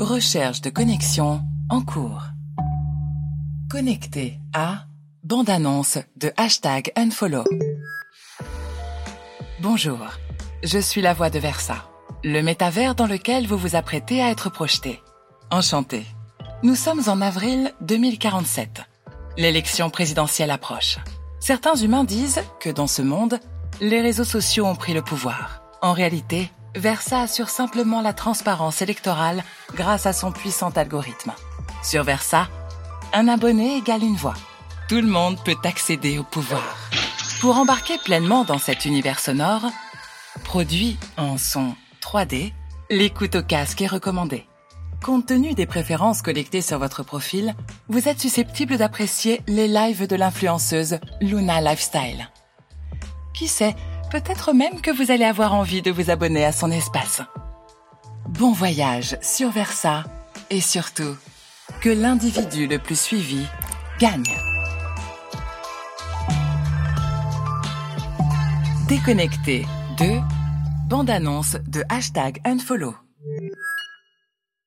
Recherche de connexion en cours. Connecté à bande-annonce de hashtag unfollow. Bonjour, je suis la voix de Versa, le métavers dans lequel vous vous apprêtez à être projeté. Enchanté. Nous sommes en avril 2047. L'élection présidentielle approche. Certains humains disent que dans ce monde, les réseaux sociaux ont pris le pouvoir. En réalité, Versa assure simplement la transparence électorale grâce à son puissant algorithme. Sur Versa, un abonné égale une voix. Tout le monde peut accéder au pouvoir. Pour embarquer pleinement dans cet univers sonore, produit en son 3D, l'écoute au casque est recommandée. Compte tenu des préférences collectées sur votre profil, vous êtes susceptible d'apprécier les lives de l'influenceuse Luna Lifestyle. Qui sait, Peut-être même que vous allez avoir envie de vous abonner à son espace. Bon voyage sur Versa et surtout, que l'individu le plus suivi gagne. Déconnecté de bande-annonce de hashtag unfollow.